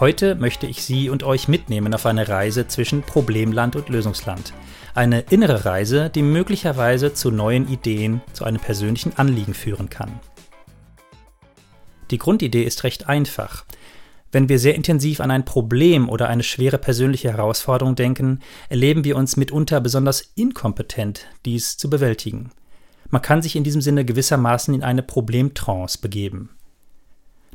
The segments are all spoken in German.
Heute möchte ich Sie und euch mitnehmen auf eine Reise zwischen Problemland und Lösungsland. Eine innere Reise, die möglicherweise zu neuen Ideen, zu einem persönlichen Anliegen führen kann. Die Grundidee ist recht einfach. Wenn wir sehr intensiv an ein Problem oder eine schwere persönliche Herausforderung denken, erleben wir uns mitunter besonders inkompetent, dies zu bewältigen. Man kann sich in diesem Sinne gewissermaßen in eine Problemtrance begeben.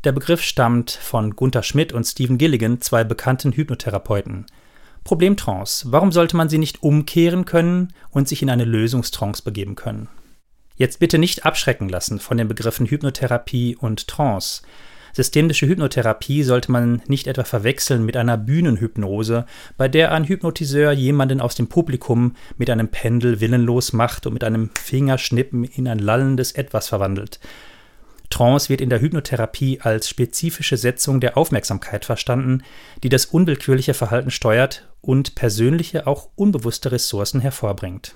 Der Begriff stammt von Gunther Schmidt und Stephen Gilligan, zwei bekannten Hypnotherapeuten. Problemtrance. Warum sollte man sie nicht umkehren können und sich in eine Lösungstrance begeben können? Jetzt bitte nicht abschrecken lassen von den Begriffen Hypnotherapie und Trance. Systemische Hypnotherapie sollte man nicht etwa verwechseln mit einer Bühnenhypnose, bei der ein Hypnotiseur jemanden aus dem Publikum mit einem Pendel willenlos macht und mit einem Fingerschnippen in ein lallendes Etwas verwandelt. Trance wird in der Hypnotherapie als spezifische Setzung der Aufmerksamkeit verstanden, die das unwillkürliche Verhalten steuert und persönliche, auch unbewusste Ressourcen hervorbringt.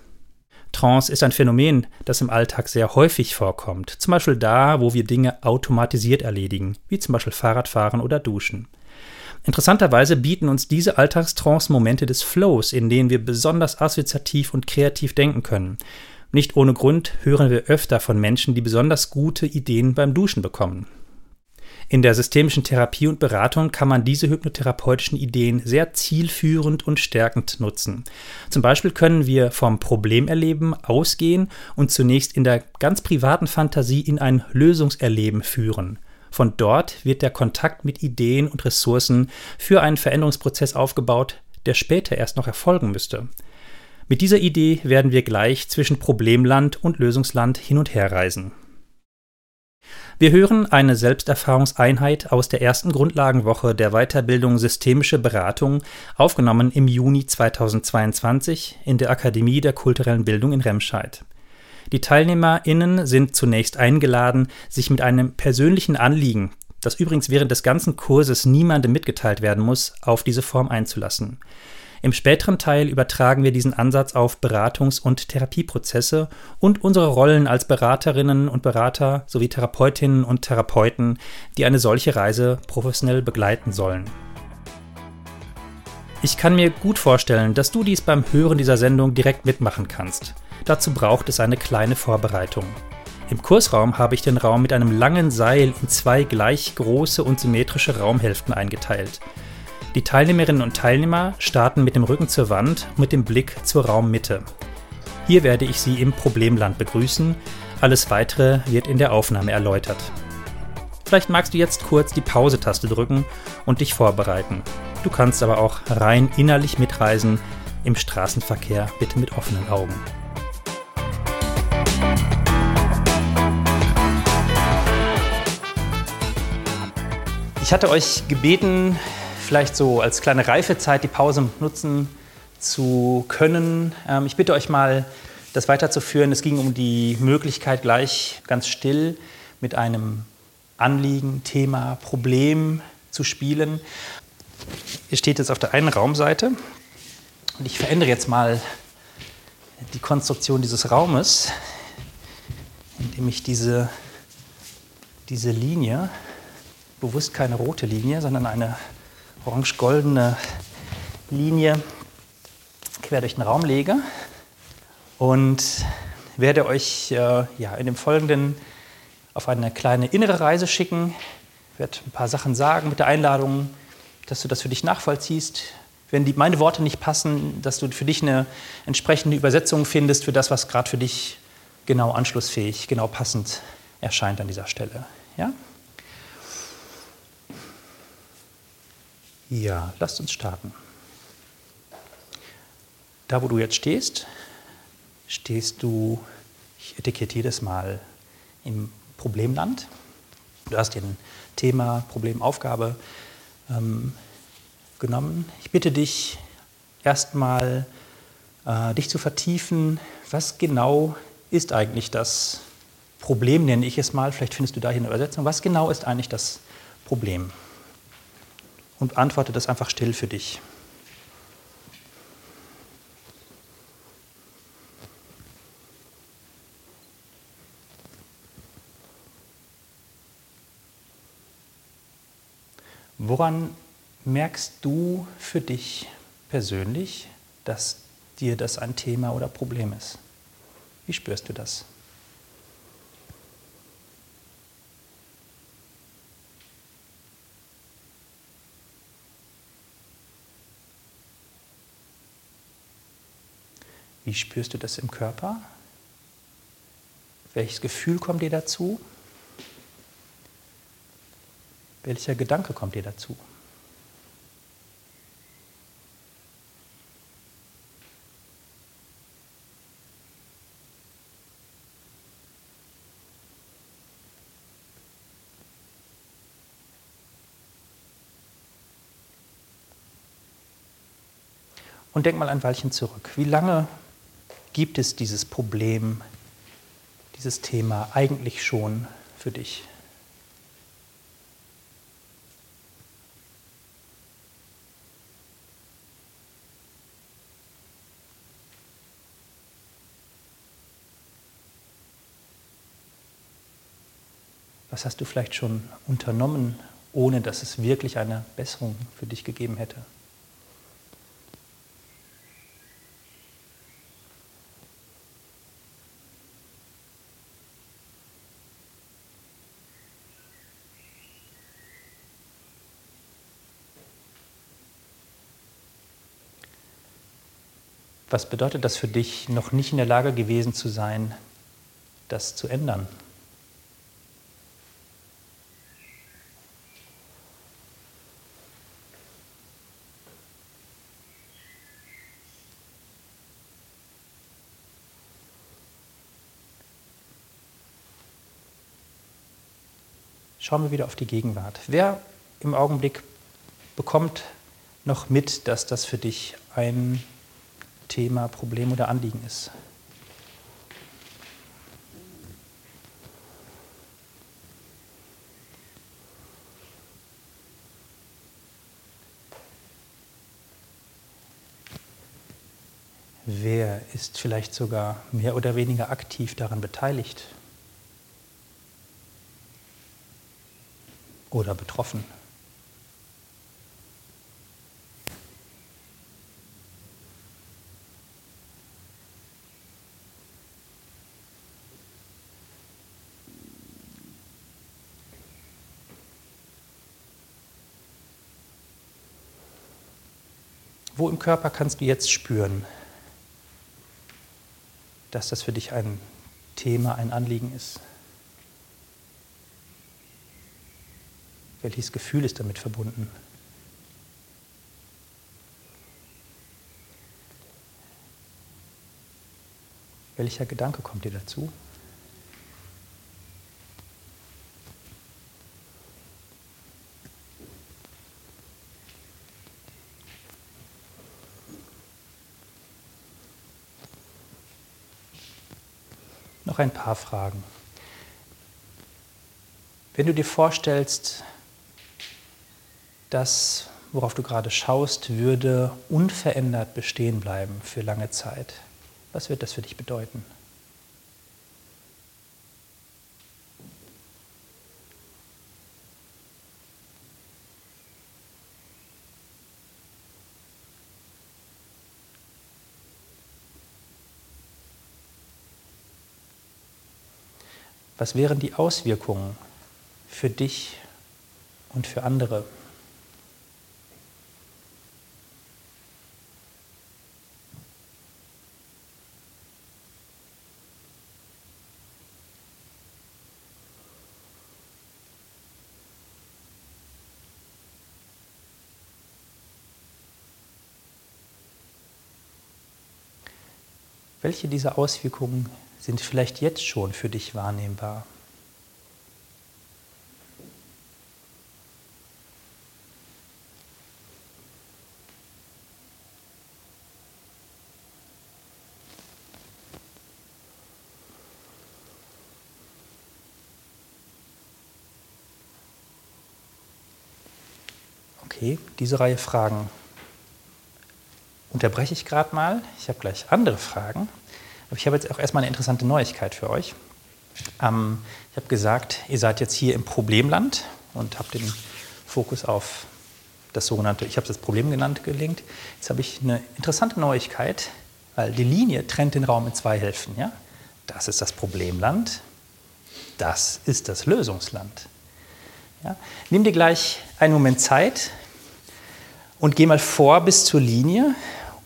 Trance ist ein Phänomen, das im Alltag sehr häufig vorkommt, zum Beispiel da, wo wir Dinge automatisiert erledigen, wie zum Beispiel Fahrradfahren oder Duschen. Interessanterweise bieten uns diese Alltagstrance Momente des Flows, in denen wir besonders assoziativ und kreativ denken können. Nicht ohne Grund hören wir öfter von Menschen, die besonders gute Ideen beim Duschen bekommen. In der systemischen Therapie und Beratung kann man diese hypnotherapeutischen Ideen sehr zielführend und stärkend nutzen. Zum Beispiel können wir vom Problemerleben ausgehen und zunächst in der ganz privaten Fantasie in ein Lösungserleben führen. Von dort wird der Kontakt mit Ideen und Ressourcen für einen Veränderungsprozess aufgebaut, der später erst noch erfolgen müsste. Mit dieser Idee werden wir gleich zwischen Problemland und Lösungsland hin und her reisen. Wir hören eine Selbsterfahrungseinheit aus der ersten Grundlagenwoche der Weiterbildung Systemische Beratung, aufgenommen im Juni 2022 in der Akademie der kulturellen Bildung in Remscheid. Die TeilnehmerInnen sind zunächst eingeladen, sich mit einem persönlichen Anliegen, das übrigens während des ganzen Kurses niemandem mitgeteilt werden muss, auf diese Form einzulassen. Im späteren Teil übertragen wir diesen Ansatz auf Beratungs- und Therapieprozesse und unsere Rollen als Beraterinnen und Berater sowie Therapeutinnen und Therapeuten, die eine solche Reise professionell begleiten sollen. Ich kann mir gut vorstellen, dass du dies beim Hören dieser Sendung direkt mitmachen kannst. Dazu braucht es eine kleine Vorbereitung. Im Kursraum habe ich den Raum mit einem langen Seil in zwei gleich große und symmetrische Raumhälften eingeteilt. Die Teilnehmerinnen und Teilnehmer starten mit dem Rücken zur Wand mit dem Blick zur Raummitte. Hier werde ich Sie im Problemland begrüßen. Alles weitere wird in der Aufnahme erläutert. Vielleicht magst du jetzt kurz die Pause-Taste drücken und dich vorbereiten. Du kannst aber auch rein innerlich mitreisen, im Straßenverkehr bitte mit offenen Augen. Ich hatte euch gebeten, vielleicht so als kleine Reifezeit die Pause nutzen zu können. Ähm, ich bitte euch mal, das weiterzuführen. Es ging um die Möglichkeit, gleich ganz still mit einem Anliegen, Thema, Problem zu spielen. Ihr steht jetzt auf der einen Raumseite und ich verändere jetzt mal die Konstruktion dieses Raumes, indem ich diese, diese Linie, bewusst keine rote Linie, sondern eine orange-goldene Linie quer durch den Raum lege und werde euch äh, ja, in dem Folgenden auf eine kleine innere Reise schicken. Ich werde ein paar Sachen sagen mit der Einladung, dass du das für dich nachvollziehst. Wenn die, meine Worte nicht passen, dass du für dich eine entsprechende Übersetzung findest für das, was gerade für dich genau anschlussfähig, genau passend erscheint an dieser Stelle. Ja? Ja, lasst uns starten. Da, wo du jetzt stehst, stehst du, ich etikettiere das mal, im Problemland. Du hast dir ein Thema, Problem, Aufgabe ähm, genommen. Ich bitte dich erstmal, äh, dich zu vertiefen. Was genau ist eigentlich das Problem, nenne ich es mal. Vielleicht findest du da hier eine Übersetzung. Was genau ist eigentlich das Problem? Und antworte das einfach still für dich. Woran merkst du für dich persönlich, dass dir das ein Thema oder Problem ist? Wie spürst du das? Wie spürst du das im Körper? Welches Gefühl kommt dir dazu? Welcher Gedanke kommt dir dazu? Und denk mal ein Weilchen zurück. Wie lange gibt es dieses Problem, dieses Thema eigentlich schon für dich? Was hast du vielleicht schon unternommen, ohne dass es wirklich eine Besserung für dich gegeben hätte? Was bedeutet das für dich, noch nicht in der Lage gewesen zu sein, das zu ändern? Schauen wir wieder auf die Gegenwart. Wer im Augenblick bekommt noch mit, dass das für dich ein Thema, Problem oder Anliegen ist? Wer ist vielleicht sogar mehr oder weniger aktiv daran beteiligt? oder betroffen. Wo im Körper kannst du jetzt spüren, dass das für dich ein Thema, ein Anliegen ist? Welches Gefühl ist damit verbunden? Welcher Gedanke kommt dir dazu? Noch ein paar Fragen. Wenn du dir vorstellst, das, worauf du gerade schaust, würde unverändert bestehen bleiben für lange Zeit. Was wird das für dich bedeuten? Was wären die Auswirkungen für dich und für andere? Welche dieser Auswirkungen sind vielleicht jetzt schon für dich wahrnehmbar. Okay, diese Reihe Fragen unterbreche ich gerade mal. Ich habe gleich andere Fragen. Aber ich habe jetzt auch erstmal eine interessante Neuigkeit für euch. Ähm, ich habe gesagt, ihr seid jetzt hier im Problemland und habt den Fokus auf das sogenannte, ich habe das Problem genannt, gelenkt. Jetzt habe ich eine interessante Neuigkeit, weil die Linie trennt den Raum in zwei Hälften. Ja? Das ist das Problemland, das ist das Lösungsland. Ja? Nimm dir gleich einen Moment Zeit und geh mal vor bis zur Linie,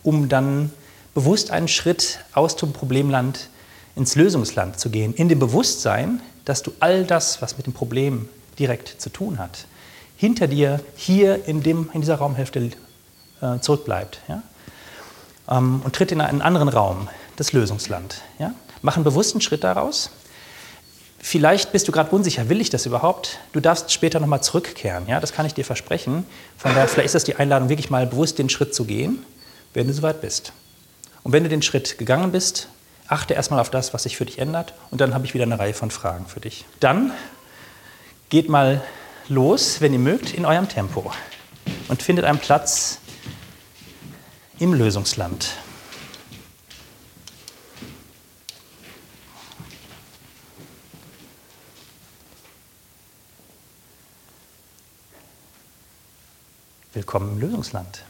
um dann bewusst einen Schritt aus dem Problemland ins Lösungsland zu gehen, in dem Bewusstsein, dass du all das, was mit dem Problem direkt zu tun hat, hinter dir hier in, dem, in dieser Raumhälfte äh, zurückbleibt. Ja? Ähm, und tritt in einen anderen Raum, das Lösungsland. Ja? Mach einen bewussten Schritt daraus. Vielleicht bist du gerade unsicher, will ich das überhaupt? Du darfst später nochmal zurückkehren, ja? das kann ich dir versprechen. Von daher, vielleicht ist das die Einladung, wirklich mal bewusst den Schritt zu gehen, wenn du soweit bist. Und wenn du den Schritt gegangen bist, achte erstmal auf das, was sich für dich ändert und dann habe ich wieder eine Reihe von Fragen für dich. Dann geht mal los, wenn ihr mögt, in eurem Tempo und findet einen Platz im Lösungsland. Willkommen im Lösungsland.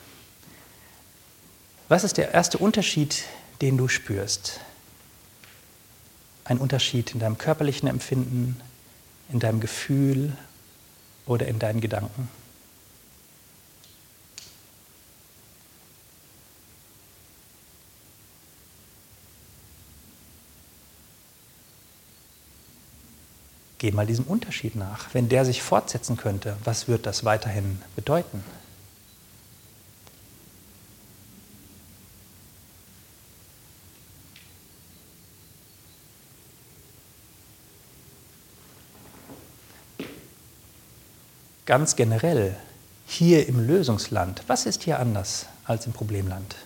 Was ist der erste Unterschied, den du spürst? Ein Unterschied in deinem körperlichen Empfinden, in deinem Gefühl oder in deinen Gedanken? Geh mal diesem Unterschied nach. Wenn der sich fortsetzen könnte, was wird das weiterhin bedeuten? Ganz generell hier im Lösungsland, was ist hier anders als im Problemland?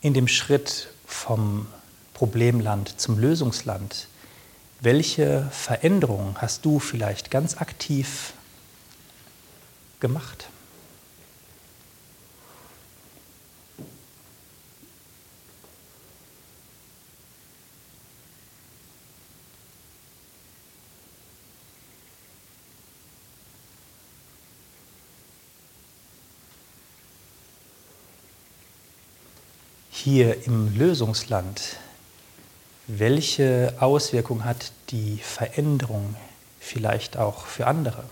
In dem Schritt vom Problemland zum Lösungsland, welche Veränderungen hast du vielleicht ganz aktiv gemacht? Hier im Lösungsland, welche Auswirkung hat die Veränderung vielleicht auch für andere?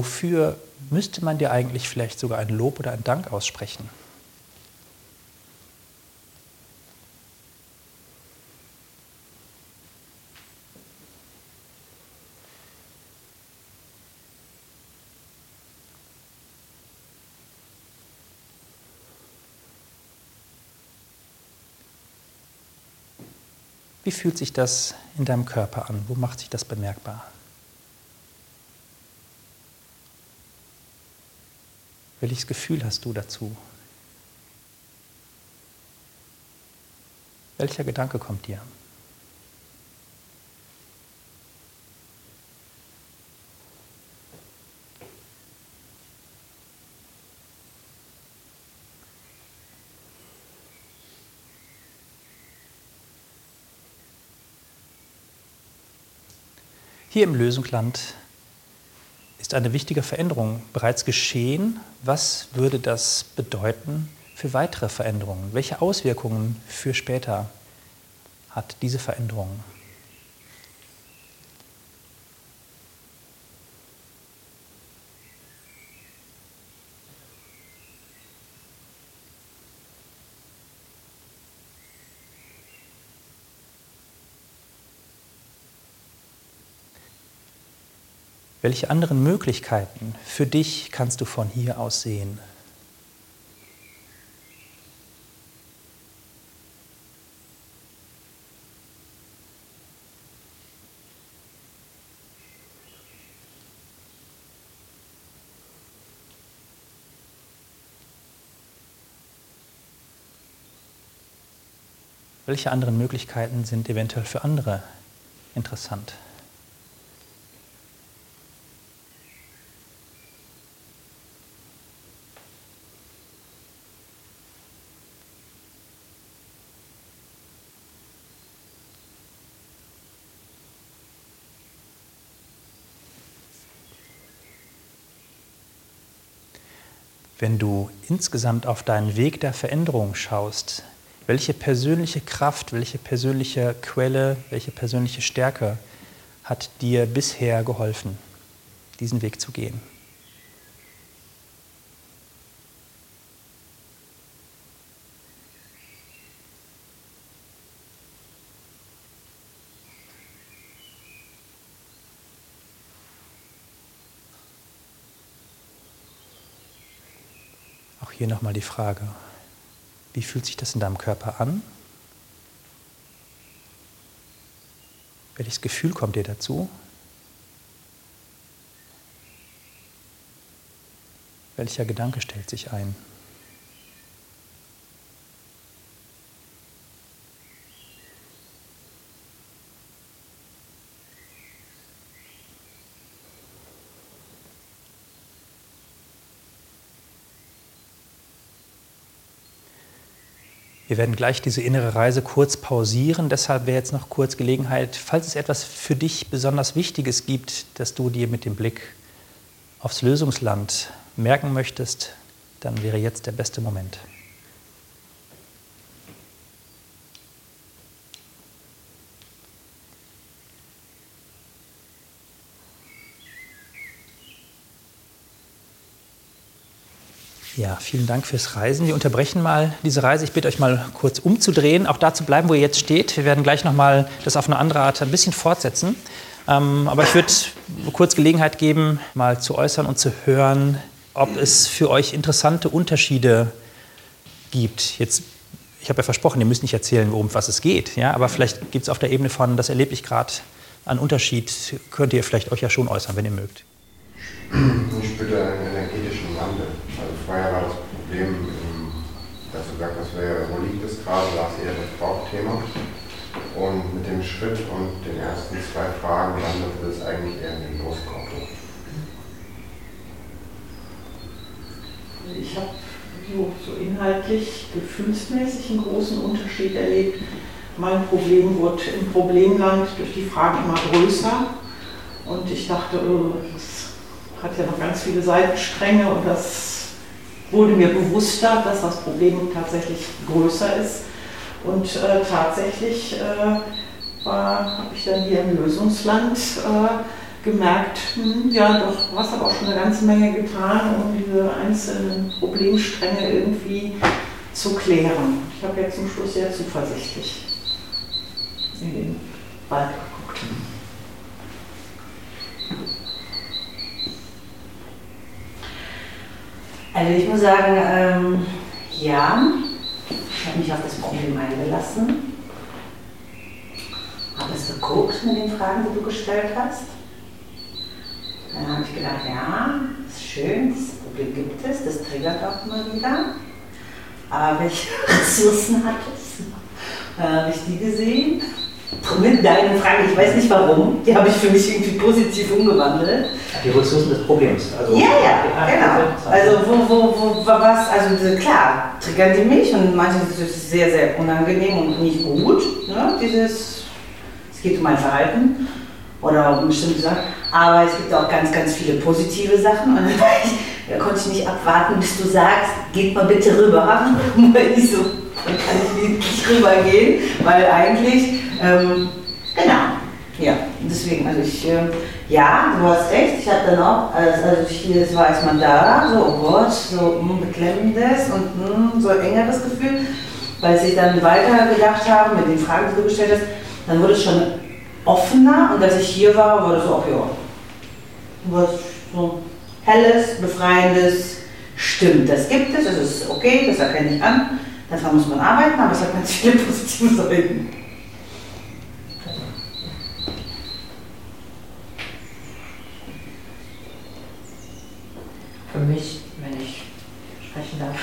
Wofür müsste man dir eigentlich vielleicht sogar ein Lob oder ein Dank aussprechen? Wie fühlt sich das in deinem Körper an? Wo macht sich das bemerkbar? Welches Gefühl hast du dazu? Welcher Gedanke kommt dir? Hier im Lösungsland ist eine wichtige Veränderung bereits geschehen. Was würde das bedeuten für weitere Veränderungen? Welche Auswirkungen für später hat diese Veränderung? Welche anderen Möglichkeiten für dich kannst du von hier aus sehen? Welche anderen Möglichkeiten sind eventuell für andere interessant? Wenn du insgesamt auf deinen Weg der Veränderung schaust, welche persönliche Kraft, welche persönliche Quelle, welche persönliche Stärke hat dir bisher geholfen, diesen Weg zu gehen? Nochmal die Frage, wie fühlt sich das in deinem Körper an? Welches Gefühl kommt dir dazu? Welcher Gedanke stellt sich ein? Wir werden gleich diese innere Reise kurz pausieren. Deshalb wäre jetzt noch kurz Gelegenheit, falls es etwas für dich besonders Wichtiges gibt, das du dir mit dem Blick aufs Lösungsland merken möchtest, dann wäre jetzt der beste Moment. Ja, vielen Dank fürs Reisen. Wir unterbrechen mal diese Reise. Ich bitte euch mal kurz umzudrehen, auch da zu bleiben, wo ihr jetzt steht. Wir werden gleich nochmal das auf eine andere Art ein bisschen fortsetzen. Ähm, aber ich würde kurz Gelegenheit geben, mal zu äußern und zu hören, ob es für euch interessante Unterschiede gibt. Jetzt, ich habe ja versprochen, ihr müsst nicht erzählen, worum was es geht. Ja? Aber vielleicht gibt es auf der Ebene von, das erlebe ich gerade, einen Unterschied. Könnt ihr vielleicht euch ja schon äußern, wenn ihr mögt. Ich spüre einen energetischen Wandel. Also vorher war das Problem, ähm, dass du gesagt hast, wo liegt es gerade, war es eher Bauchthema. Und mit dem Schritt und den ersten zwei Fragen landete es eigentlich eher in den Brustkorb. Ich habe so, so inhaltlich, gefühlsmäßig einen großen Unterschied erlebt. Mein Problem wurde im Problemland durch die Fragen immer größer. Und ich dachte, oh, das hat ja noch ganz viele Seitenstränge und das wurde mir bewusster, dass das Problem tatsächlich größer ist. Und äh, tatsächlich äh, habe ich dann hier im Lösungsland äh, gemerkt, hm, ja, doch, was aber auch schon eine ganze Menge getan, um diese einzelnen Problemstränge irgendwie zu klären. Ich habe jetzt zum Schluss sehr zuversichtlich in den Wald geguckt. Also ich muss sagen, ähm, ja, ich habe mich auf das Problem eingelassen, habe es geguckt mit den Fragen, die du gestellt hast. Dann habe ich gedacht, ja, ist schön, das Problem gibt es, das triggert auch immer wieder. Aber welche Ressourcen hat es? Dann habe ich die gesehen mit deinen Fragen, ich weiß nicht warum, die habe ich für mich irgendwie positiv umgewandelt. Die Ressourcen des Problems. Also ja, ja, genau. Also wo, wo, wo, was, also klar, triggern die mich und manches ist sehr, sehr unangenehm und nicht gut. Ne? Dieses, es geht um mein Verhalten oder um bestimmte Sachen. Aber es gibt auch ganz, ganz viele positive Sachen. Und da konnte ich nicht abwarten, bis du sagst, geht mal bitte rüber. weil ich so, dann kann ich nicht rübergehen, weil eigentlich ähm, genau. Ja, deswegen, also ich, äh, ja, du hast recht, ich hatte dann auch, als, als ich das war erstmal da, so, oh Gott, so mh, hm, beklemmendes und mh, hm, so engeres Gefühl, weil ich dann weiter gedacht habe mit den Fragen, die du gestellt hast, dann wurde es schon offener und als ich hier war, wurde es so, ach ja, was so helles, befreiendes stimmt. Das gibt es, das ist okay, das erkenne ich an. Daran muss man arbeiten, aber es hat ganz viele positive Seiten. Für mich, wenn ich sprechen darf,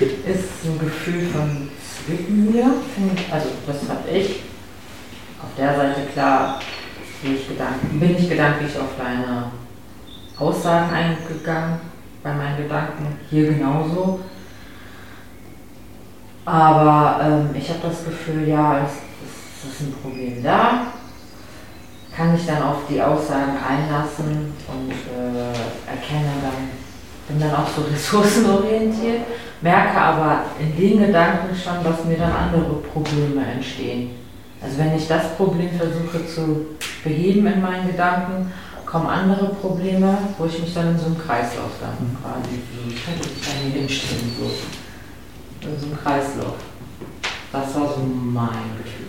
ist ein Gefühl von Zwickmühle. Also das habe ich. Auf der Seite klar ich Gedanken, bin ich gedanklich auf deine Aussagen eingegangen, bei meinen Gedanken, hier genauso. Aber ähm, ich habe das Gefühl, ja, es, es, ist ein Problem da. Kann ich dann auf die Aussagen einlassen und äh, erkenne dann, bin dann auch so ressourcenorientiert, merke aber in den Gedanken schon, dass mir dann andere Probleme entstehen. Also wenn ich das Problem versuche zu beheben in meinen Gedanken, kommen andere Probleme, wo ich mich dann in so einem Kreislauf dann quasi, ich könnte mich dann hier hinstellen, so in so einem Kreislauf. Das war so mein Gefühl.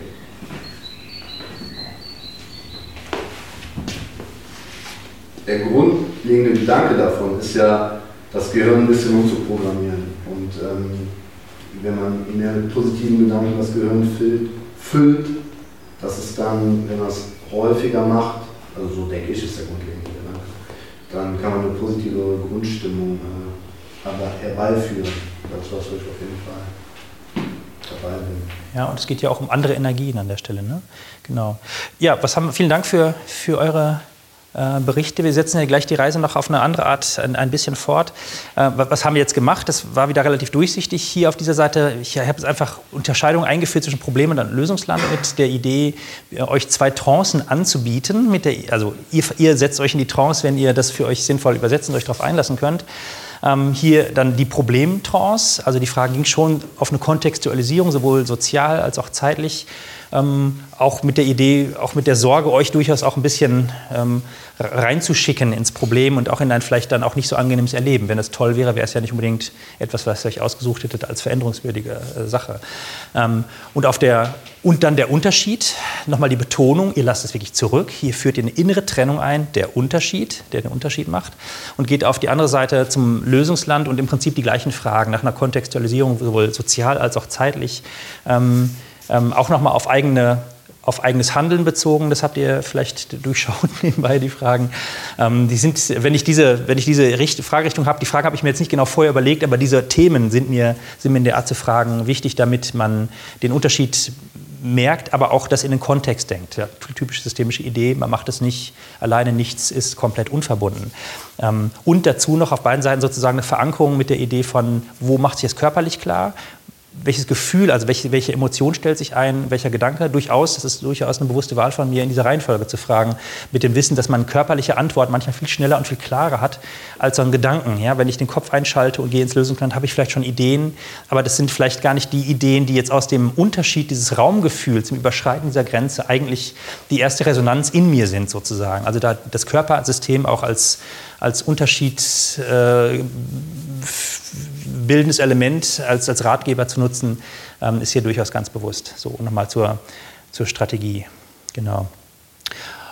Der grundlegende Gedanke davon ist ja, das Gehirn ein bisschen umzuprogrammieren. Und ähm, wenn man mit positiven Gedanken das Gehirn füllt, füllt, dass es dann, wenn man es häufiger macht, also so denke ich, ist der grundlegende Gedanke, dann kann man eine positive Grundstimmung äh, aber herbeiführen. Das was ich auf jeden Fall dabei bin. Ja, und es geht ja auch um andere Energien an der Stelle. Ne? Genau. Ja, was haben, vielen Dank für, für eure äh, Berichte. Wir setzen ja gleich die Reise noch auf eine andere Art ein, ein bisschen fort. Äh, was haben wir jetzt gemacht? Das war wieder relativ durchsichtig hier auf dieser Seite. Ich habe jetzt einfach Unterscheidungen eingeführt zwischen Problem und Lösungsland mit der Idee, äh, euch zwei Trancen anzubieten. Der, also ihr, ihr setzt euch in die Trance, wenn ihr das für euch sinnvoll übersetzen und euch darauf einlassen könnt. Ähm, hier dann die Problemtrance, also die Frage ging schon auf eine Kontextualisierung, sowohl sozial als auch zeitlich ähm, auch mit der Idee, auch mit der Sorge, euch durchaus auch ein bisschen ähm, reinzuschicken ins Problem und auch in ein vielleicht dann auch nicht so angenehmes Erleben. Wenn es toll wäre, wäre es ja nicht unbedingt etwas, was ihr euch ausgesucht hättet als veränderungswürdige äh, Sache. Ähm, und, auf der, und dann der Unterschied, nochmal die Betonung, ihr lasst es wirklich zurück. Hier führt ihr eine innere Trennung ein, der Unterschied, der den Unterschied macht, und geht auf die andere Seite zum Lösungsland und im Prinzip die gleichen Fragen nach einer Kontextualisierung, sowohl sozial als auch zeitlich. Ähm, ähm, auch nochmal auf, eigene, auf eigenes Handeln bezogen. Das habt ihr vielleicht durchschaut nebenbei, die Fragen. Ähm, die sind, wenn ich diese, wenn ich diese Richt Fragerichtung habe, die Frage habe ich mir jetzt nicht genau vorher überlegt, aber diese Themen sind mir, sind mir in der Art zu fragen wichtig, damit man den Unterschied merkt, aber auch das in den Kontext denkt. Ja, typische systemische Idee, man macht es nicht alleine, nichts ist komplett unverbunden. Ähm, und dazu noch auf beiden Seiten sozusagen eine Verankerung mit der Idee von, wo macht sich das körperlich klar welches Gefühl, also welche, welche Emotion stellt sich ein, welcher Gedanke, durchaus, das ist durchaus eine bewusste Wahl von mir, in dieser Reihenfolge zu fragen, mit dem Wissen, dass man körperliche Antwort manchmal viel schneller und viel klarer hat als so ein Gedanken. Ja, wenn ich den Kopf einschalte und gehe ins Lösungsland, habe ich vielleicht schon Ideen, aber das sind vielleicht gar nicht die Ideen, die jetzt aus dem Unterschied dieses Raumgefühls, im Überschreiten dieser Grenze eigentlich die erste Resonanz in mir sind sozusagen. Also da das Körpersystem auch als, als Unterschied äh, bildendes Element als, als Ratgeber zu nutzen, ähm, ist hier durchaus ganz bewusst. So, nochmal zur, zur Strategie. Genau.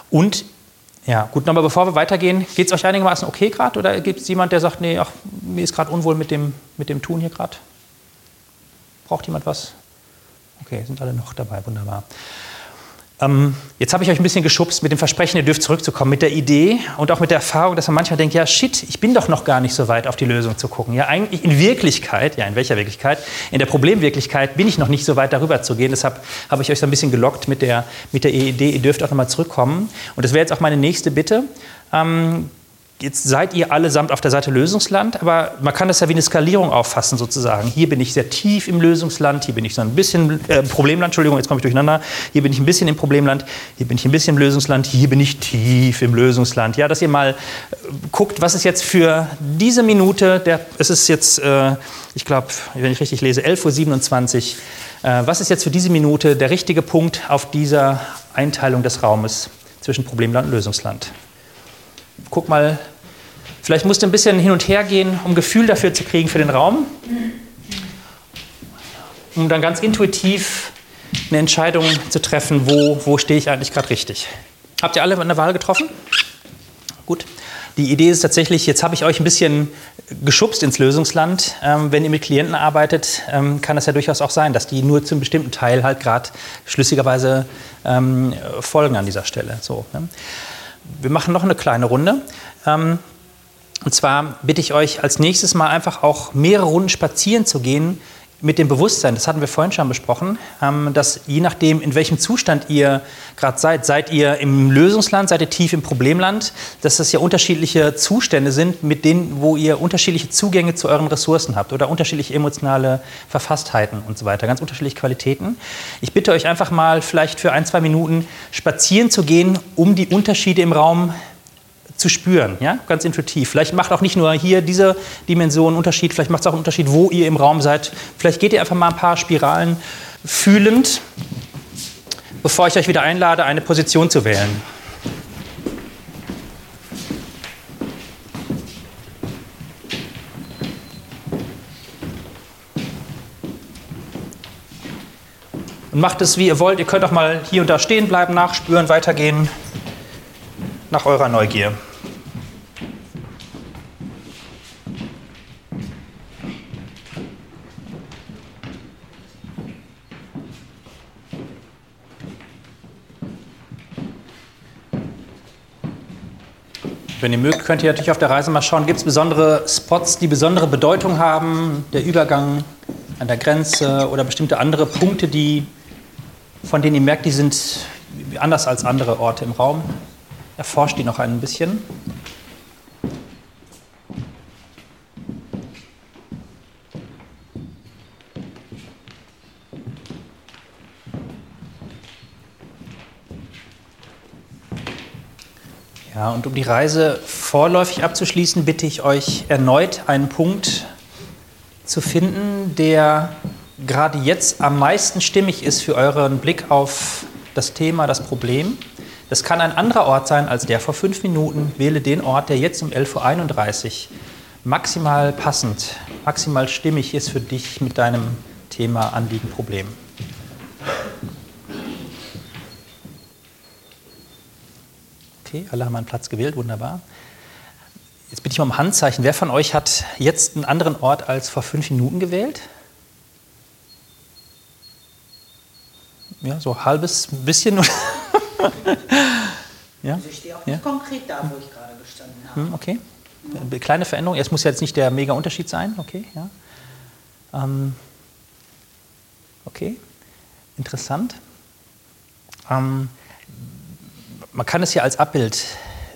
Und, ja, gut, nochmal bevor wir weitergehen, geht es euch einigermaßen okay gerade oder gibt es jemand, der sagt, nee, ach, mir ist gerade unwohl mit dem, mit dem Tun hier gerade? Braucht jemand was? Okay, sind alle noch dabei, wunderbar. Ähm, jetzt habe ich euch ein bisschen geschubst mit dem Versprechen, ihr dürft zurückzukommen, mit der Idee und auch mit der Erfahrung, dass man manchmal denkt, ja shit, ich bin doch noch gar nicht so weit auf die Lösung zu gucken. Ja, eigentlich in Wirklichkeit, ja in welcher Wirklichkeit? In der Problemwirklichkeit bin ich noch nicht so weit darüber zu gehen. Deshalb habe ich euch so ein bisschen gelockt mit der, mit der Idee, ihr dürft auch nochmal zurückkommen. Und das wäre jetzt auch meine nächste Bitte. Ähm, Jetzt seid ihr allesamt auf der Seite Lösungsland, aber man kann das ja wie eine Skalierung auffassen sozusagen. Hier bin ich sehr tief im Lösungsland, hier bin ich so ein bisschen äh, Problemland, Entschuldigung, jetzt komme ich durcheinander. Hier bin ich ein bisschen im Problemland, hier bin ich ein bisschen im Lösungsland, hier bin ich tief im Lösungsland. Ja, dass ihr mal äh, guckt, was ist jetzt für diese Minute, der, es ist jetzt, äh, ich glaube, wenn ich richtig lese, 11.27 Uhr, äh, was ist jetzt für diese Minute der richtige Punkt auf dieser Einteilung des Raumes zwischen Problemland und Lösungsland? Guck mal, vielleicht musst du ein bisschen hin und her gehen, um Gefühl dafür zu kriegen für den Raum, um dann ganz intuitiv eine Entscheidung zu treffen, wo, wo stehe ich eigentlich gerade richtig. Habt ihr alle eine Wahl getroffen? Gut. Die Idee ist tatsächlich, jetzt habe ich euch ein bisschen geschubst ins Lösungsland. Ähm, wenn ihr mit Klienten arbeitet, ähm, kann das ja durchaus auch sein, dass die nur zu einem bestimmten Teil halt gerade schlüssigerweise ähm, folgen an dieser Stelle. So, ne? Wir machen noch eine kleine Runde. Ähm, und zwar bitte ich euch als nächstes mal einfach auch mehrere Runden spazieren zu gehen mit dem Bewusstsein, das hatten wir vorhin schon besprochen, ähm, dass je nachdem, in welchem Zustand ihr gerade seid, seid ihr im Lösungsland, seid ihr tief im Problemland, dass das ja unterschiedliche Zustände sind, mit denen, wo ihr unterschiedliche Zugänge zu euren Ressourcen habt oder unterschiedliche emotionale Verfasstheiten und so weiter, ganz unterschiedliche Qualitäten. Ich bitte euch einfach mal vielleicht für ein, zwei Minuten spazieren zu gehen, um die Unterschiede im Raum zu spüren, ja, ganz intuitiv. Vielleicht macht auch nicht nur hier diese Dimension einen Unterschied, vielleicht macht es auch einen Unterschied, wo ihr im Raum seid. Vielleicht geht ihr einfach mal ein paar Spiralen fühlend, bevor ich euch wieder einlade, eine Position zu wählen. Und macht es, wie ihr wollt. Ihr könnt auch mal hier und da stehen bleiben, nachspüren, weitergehen nach eurer Neugier. Wenn ihr mögt, könnt ihr natürlich auf der Reise mal schauen, gibt es besondere Spots, die besondere Bedeutung haben, der Übergang an der Grenze oder bestimmte andere Punkte, die, von denen ihr merkt, die sind anders als andere Orte im Raum. Erforscht die noch ein bisschen. Ja, und um die Reise vorläufig abzuschließen, bitte ich euch erneut einen Punkt zu finden, der gerade jetzt am meisten stimmig ist für euren Blick auf das Thema, das Problem. Das kann ein anderer Ort sein als der vor fünf Minuten. Wähle den Ort, der jetzt um 11.31 Uhr maximal passend, maximal stimmig ist für dich mit deinem Thema, Anliegen, Problem. Okay, alle haben einen Platz gewählt, wunderbar. Jetzt bitte ich mal um Handzeichen. Wer von euch hat jetzt einen anderen Ort als vor fünf Minuten gewählt? Ja, so halbes bisschen. ja? Also ich stehe auch nicht ja? konkret da, wo ich gerade gestanden habe. Hm, okay. Eine kleine Veränderung. Es muss jetzt nicht der mega Unterschied sein. Okay, ja. Ähm, okay, interessant. Ähm, man kann es ja als Abbild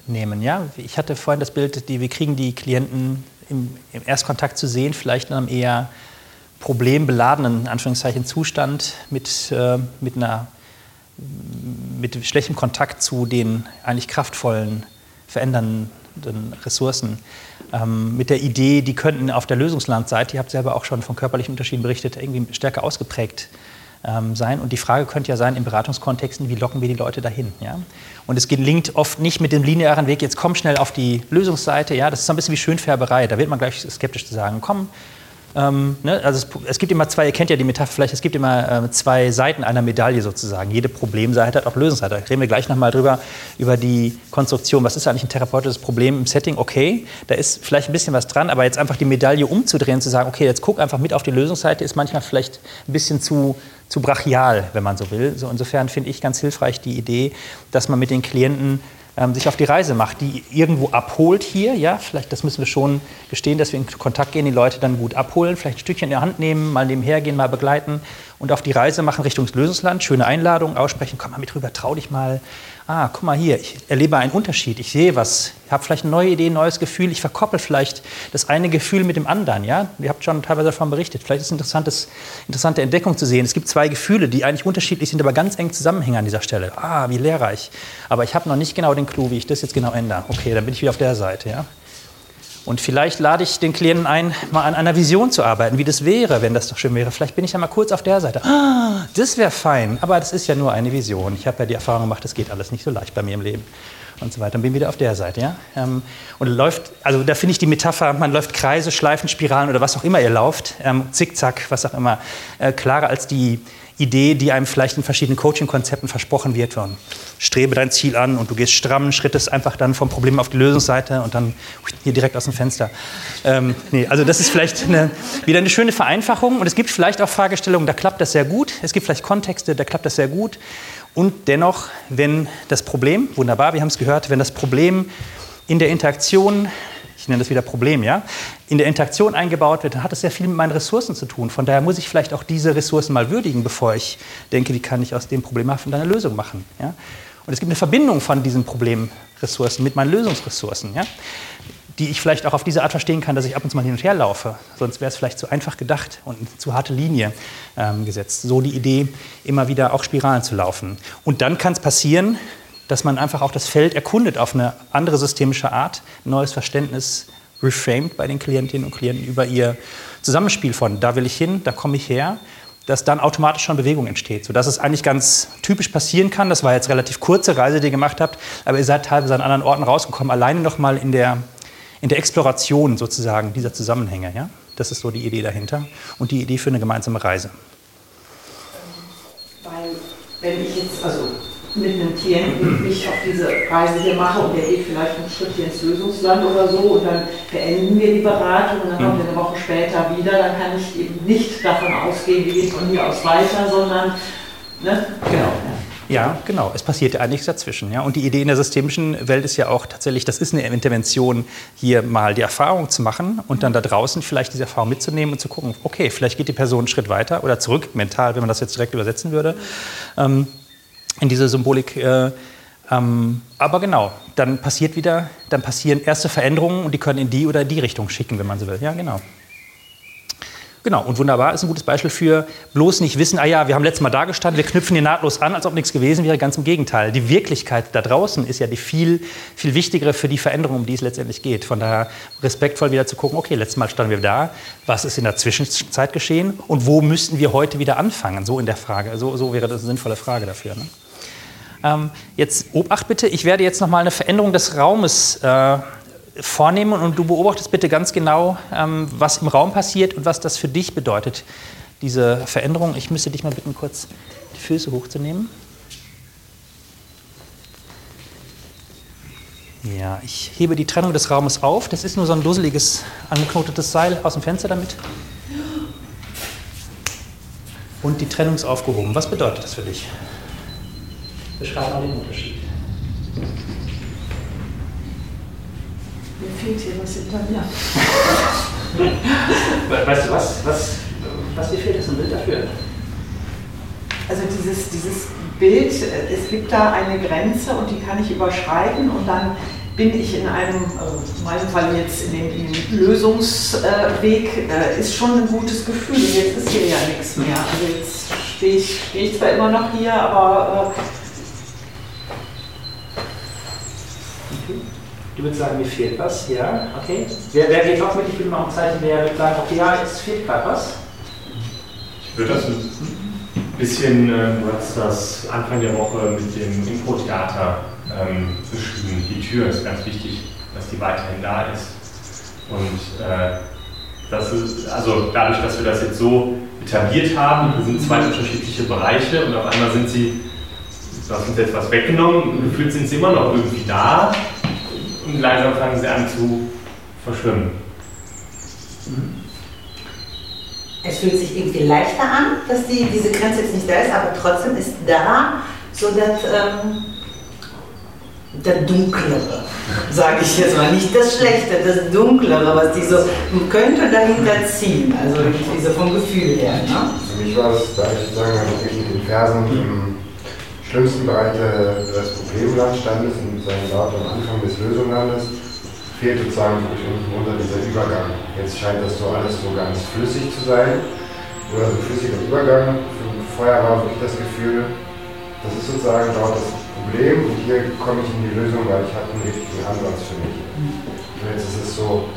nehmen. Ja? Ich hatte vorhin das Bild, die, wir kriegen die Klienten im, im Erstkontakt zu sehen, vielleicht in einem eher problembeladenen Anführungszeichen, Zustand mit, äh, mit, einer, mit schlechtem Kontakt zu den eigentlich kraftvollen, verändernden Ressourcen. Ähm, mit der Idee, die könnten auf der Lösungslandseite, ihr habt selber auch schon von körperlichen Unterschieden berichtet, irgendwie stärker ausgeprägt ähm, sein. Und die Frage könnte ja sein, in Beratungskontexten, wie locken wir die Leute dahin? Ja? Und es gelingt oft nicht mit dem linearen Weg, jetzt komm schnell auf die Lösungsseite. Ja? Das ist so ein bisschen wie Schönfärberei. Da wird man gleich skeptisch zu sagen, komm, ähm, ne? also es, es, gibt immer zwei, ihr kennt ja die Metapher vielleicht, es gibt immer äh, zwei Seiten einer Medaille sozusagen. Jede Problemseite hat auch Lösungsseite. Da reden wir gleich nochmal drüber, über die Konstruktion. Was ist eigentlich ein therapeutisches Problem im Setting? Okay, da ist vielleicht ein bisschen was dran, aber jetzt einfach die Medaille umzudrehen, zu sagen, okay, jetzt guck einfach mit auf die Lösungsseite, ist manchmal vielleicht ein bisschen zu, zu brachial, wenn man so will. So, insofern finde ich ganz hilfreich die Idee, dass man mit den Klienten ähm, sich auf die Reise macht, die irgendwo abholt hier, ja, vielleicht, das müssen wir schon gestehen, dass wir in Kontakt gehen, die Leute dann gut abholen, vielleicht ein Stückchen in der Hand nehmen, mal nebenher gehen, mal begleiten und auf die Reise machen Richtung Lösungsland, schöne Einladung aussprechen, komm mal mit rüber, trau dich mal, ah, guck mal hier, ich erlebe einen Unterschied, ich sehe was, ich habe vielleicht eine neue Idee, ein neues Gefühl, ich verkoppel vielleicht das eine Gefühl mit dem anderen, ja, ihr habt schon teilweise davon berichtet, vielleicht ist es eine interessante Entdeckung zu sehen, es gibt zwei Gefühle, die eigentlich unterschiedlich sind, aber ganz eng zusammenhängen an dieser Stelle, ah, wie lehrreich, aber ich habe noch nicht genau den Clou, wie ich das jetzt genau ändere, okay, dann bin ich wieder auf der Seite, ja. Und vielleicht lade ich den Klienten ein, mal an einer Vision zu arbeiten, wie das wäre, wenn das doch schön wäre. Vielleicht bin ich ja mal kurz auf der Seite. Ah, das wäre fein. Aber das ist ja nur eine Vision. Ich habe ja die Erfahrung gemacht, das geht alles nicht so leicht bei mir im Leben. und so weiter. Und bin wieder auf der Seite. Ja? Ähm, und läuft, also da finde ich die Metapher, man läuft Kreise, Schleifen, Spiralen oder was auch immer ihr lauft, ähm, zickzack, was auch immer, äh, klarer als die Idee, die einem vielleicht in verschiedenen Coaching-Konzepten versprochen wird. Von strebe dein Ziel an und du gehst strammen Schrittes einfach dann vom Problem auf die Lösungsseite und dann hier direkt aus dem Fenster. Ähm, nee, also das ist vielleicht eine, wieder eine schöne Vereinfachung und es gibt vielleicht auch Fragestellungen, da klappt das sehr gut. Es gibt vielleicht Kontexte, da klappt das sehr gut. Und dennoch, wenn das Problem, wunderbar, wir haben es gehört, wenn das Problem in der Interaktion ich nenne das wieder Problem, ja, in der Interaktion eingebaut wird, dann hat das sehr viel mit meinen Ressourcen zu tun. Von daher muss ich vielleicht auch diese Ressourcen mal würdigen, bevor ich denke, wie kann ich aus dem Problemhaften eine Lösung machen. Ja? Und es gibt eine Verbindung von diesen Problemressourcen mit meinen Lösungsressourcen, ja? die ich vielleicht auch auf diese Art verstehen kann, dass ich ab und zu mal hin und her laufe. Sonst wäre es vielleicht zu einfach gedacht und eine zu harte Linie ähm, gesetzt. So die Idee, immer wieder auch Spiralen zu laufen. Und dann kann es passieren, dass man einfach auch das Feld erkundet auf eine andere systemische Art, ein neues Verständnis reframed bei den Klientinnen und Klienten über ihr Zusammenspiel von da will ich hin, da komme ich her, dass dann automatisch schon Bewegung entsteht, sodass es eigentlich ganz typisch passieren kann. Das war jetzt relativ kurze Reise, die ihr gemacht habt, aber ihr seid teilweise an anderen Orten rausgekommen, alleine noch mal in der, in der Exploration sozusagen dieser Zusammenhänge. Ja? Das ist so die Idee dahinter und die Idee für eine gemeinsame Reise. Weil, wenn ich jetzt, also mit einem Klienten mich auf diese Reise hier mache und der geht vielleicht einen Schritt hier ins Lösungsland oder so und dann beenden wir die Beratung und dann kommen wir eine Woche später wieder, dann kann ich eben nicht davon ausgehen, wir gehen von hier aus weiter, sondern ne? Genau. Ja, genau. Es passiert ja einiges dazwischen. Ja? Und die Idee in der systemischen Welt ist ja auch tatsächlich, das ist eine Intervention, hier mal die Erfahrung zu machen und dann da draußen vielleicht diese Erfahrung mitzunehmen und zu gucken, okay, vielleicht geht die Person einen Schritt weiter oder zurück, mental, wenn man das jetzt direkt übersetzen würde. Ähm, in diese Symbolik. Äh, ähm, aber genau, dann passiert wieder, dann passieren erste Veränderungen und die können in die oder die Richtung schicken, wenn man so will. Ja, genau. Genau, und wunderbar ist ein gutes Beispiel für bloß nicht wissen, ah ja, wir haben letztes Mal da gestanden, wir knüpfen hier nahtlos an, als ob nichts gewesen wäre. Ganz im Gegenteil. Die Wirklichkeit da draußen ist ja die viel, viel wichtigere für die Veränderung, um die es letztendlich geht. Von daher respektvoll wieder zu gucken, okay, letztes Mal standen wir da, was ist in der Zwischenzeit geschehen und wo müssten wir heute wieder anfangen? So in der Frage. So, so wäre das eine sinnvolle Frage dafür. Ne? Ähm, jetzt Obacht bitte, ich werde jetzt nochmal eine Veränderung des Raumes äh, vornehmen und du beobachtest bitte ganz genau, ähm, was im Raum passiert und was das für dich bedeutet, diese Veränderung. Ich müsste dich mal bitten, kurz die Füße hochzunehmen. Ja, ich hebe die Trennung des Raumes auf. Das ist nur so ein dusseliges, angeknotetes Seil aus dem Fenster damit. Und die Trennung ist aufgehoben. Was bedeutet das für dich? Beschreib mal den Unterschied. Mir fehlt hier was hinter mir. weißt du was? Was, was dir fehlt, ist ein Bild dafür. Also dieses, dieses Bild, es gibt da eine Grenze und die kann ich überschreiten und dann bin ich in einem, also in meinem Fall jetzt in dem, in dem Lösungsweg, äh, ist schon ein gutes Gefühl. Jetzt ist hier ja nichts mehr. Also jetzt stehe ich, stehe ich zwar immer noch hier, aber äh, Du würdest sagen, mir fehlt was, ja, okay. Wer, wer geht auch mit? Ich würde mal ein Zeichen, wer wird sagen, okay, ja, es fehlt gerade was. Ich würde das ein bisschen, äh, du hast das Anfang der Woche mit dem Impro-Theater ähm, beschrieben. Die Tür ist ganz wichtig, dass die weiterhin da ist. Und äh, das ist, also dadurch, dass wir das jetzt so etabliert haben, sind zwei unterschiedliche Bereiche und auf einmal sind sie, du hast uns jetzt was weggenommen, gefühlt sind sie immer noch irgendwie da, und langsam fangen sie an zu verschwimmen. Es fühlt sich irgendwie leichter an, dass die, diese Grenze jetzt nicht da ist, aber trotzdem ist da so das, ähm, das Dunklere, sage ich jetzt mal. Nicht das Schlechte, das Dunklere, was die so könnte dahinter ziehen. Also irgendwie so vom Gefühl her. Ne? Für mich war es, da ich sagen, wirklich mit den Versen im schlimmsten Bereich des Problemlandstandes und seinen Laut am Anfang des Lösungslandes fehlt sozusagen unten unter dieser Übergang. Jetzt scheint das so alles so ganz flüssig zu sein oder so flüssiger Übergang. Vorher war wirklich das Gefühl, das ist sozusagen dort das Problem und hier komme ich in die Lösung, weil ich habe einen richtigen Ansatz für mich. Und jetzt ist es so,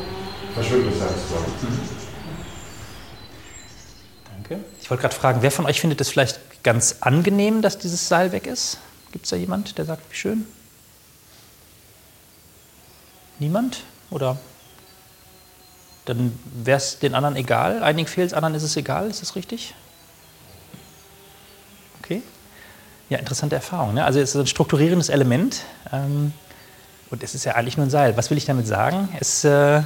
verschwimmt es Danke. Ich wollte gerade fragen, wer von euch findet es vielleicht ganz angenehm, dass dieses Seil weg ist? Gibt es da jemand, der sagt, wie schön? Niemand? Oder dann wäre es den anderen egal? Einigen fehlt es, anderen ist es egal, ist das richtig? Okay. Ja, interessante Erfahrung. Ne? Also es ist ein strukturierendes Element ähm, und es ist ja eigentlich nur ein Seil. Was will ich damit sagen? Es, äh,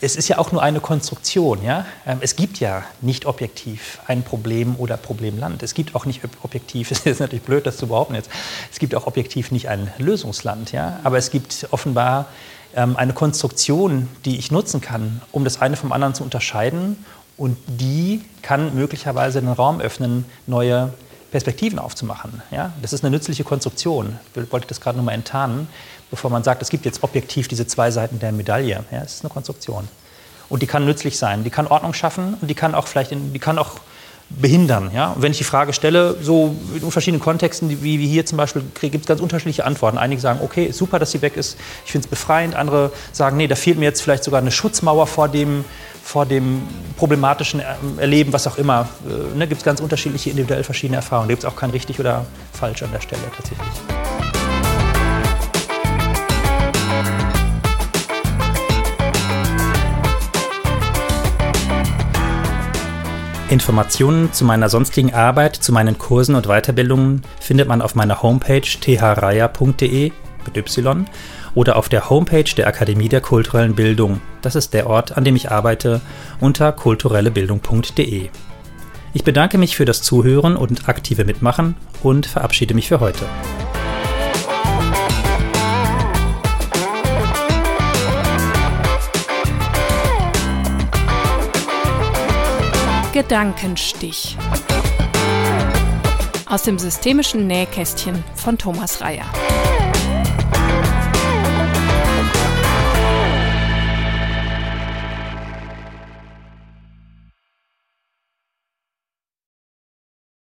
es ist ja auch nur eine Konstruktion. Ja? Ähm, es gibt ja nicht objektiv ein Problem oder Problemland. Es gibt auch nicht objektiv, es ist natürlich blöd, das zu behaupten jetzt, es gibt auch objektiv nicht ein Lösungsland. Ja? Aber es gibt offenbar ähm, eine Konstruktion, die ich nutzen kann, um das eine vom anderen zu unterscheiden. Und die kann möglicherweise den Raum öffnen, neue Perspektiven aufzumachen. Ja? Das ist eine nützliche Konstruktion. Ich wollte das gerade nochmal enttarnen, bevor man sagt, es gibt jetzt objektiv diese zwei Seiten der Medaille. Ja? Es ist eine Konstruktion. Und die kann nützlich sein. Die kann Ordnung schaffen und die kann auch vielleicht, in, die kann auch behindern. Ja? Und wenn ich die Frage stelle, so in verschiedenen Kontexten, wie, wie hier zum Beispiel, gibt es ganz unterschiedliche Antworten. Einige sagen, okay, super, dass sie weg ist, ich finde es befreiend. Andere sagen, nee, da fehlt mir jetzt vielleicht sogar eine Schutzmauer vor dem, vor dem problematischen Erleben, was auch immer. Äh, ne, gibt es ganz unterschiedliche, individuell verschiedene Erfahrungen. Da gibt es auch kein richtig oder falsch an der Stelle tatsächlich. Informationen zu meiner sonstigen Arbeit, zu meinen Kursen und Weiterbildungen findet man auf meiner Homepage thraya.de mit Y oder auf der Homepage der Akademie der kulturellen Bildung. Das ist der Ort, an dem ich arbeite, unter kulturellebildung.de. Ich bedanke mich für das Zuhören und aktive Mitmachen und verabschiede mich für heute. Gedankenstich. Aus dem systemischen Nähkästchen von Thomas Reyer.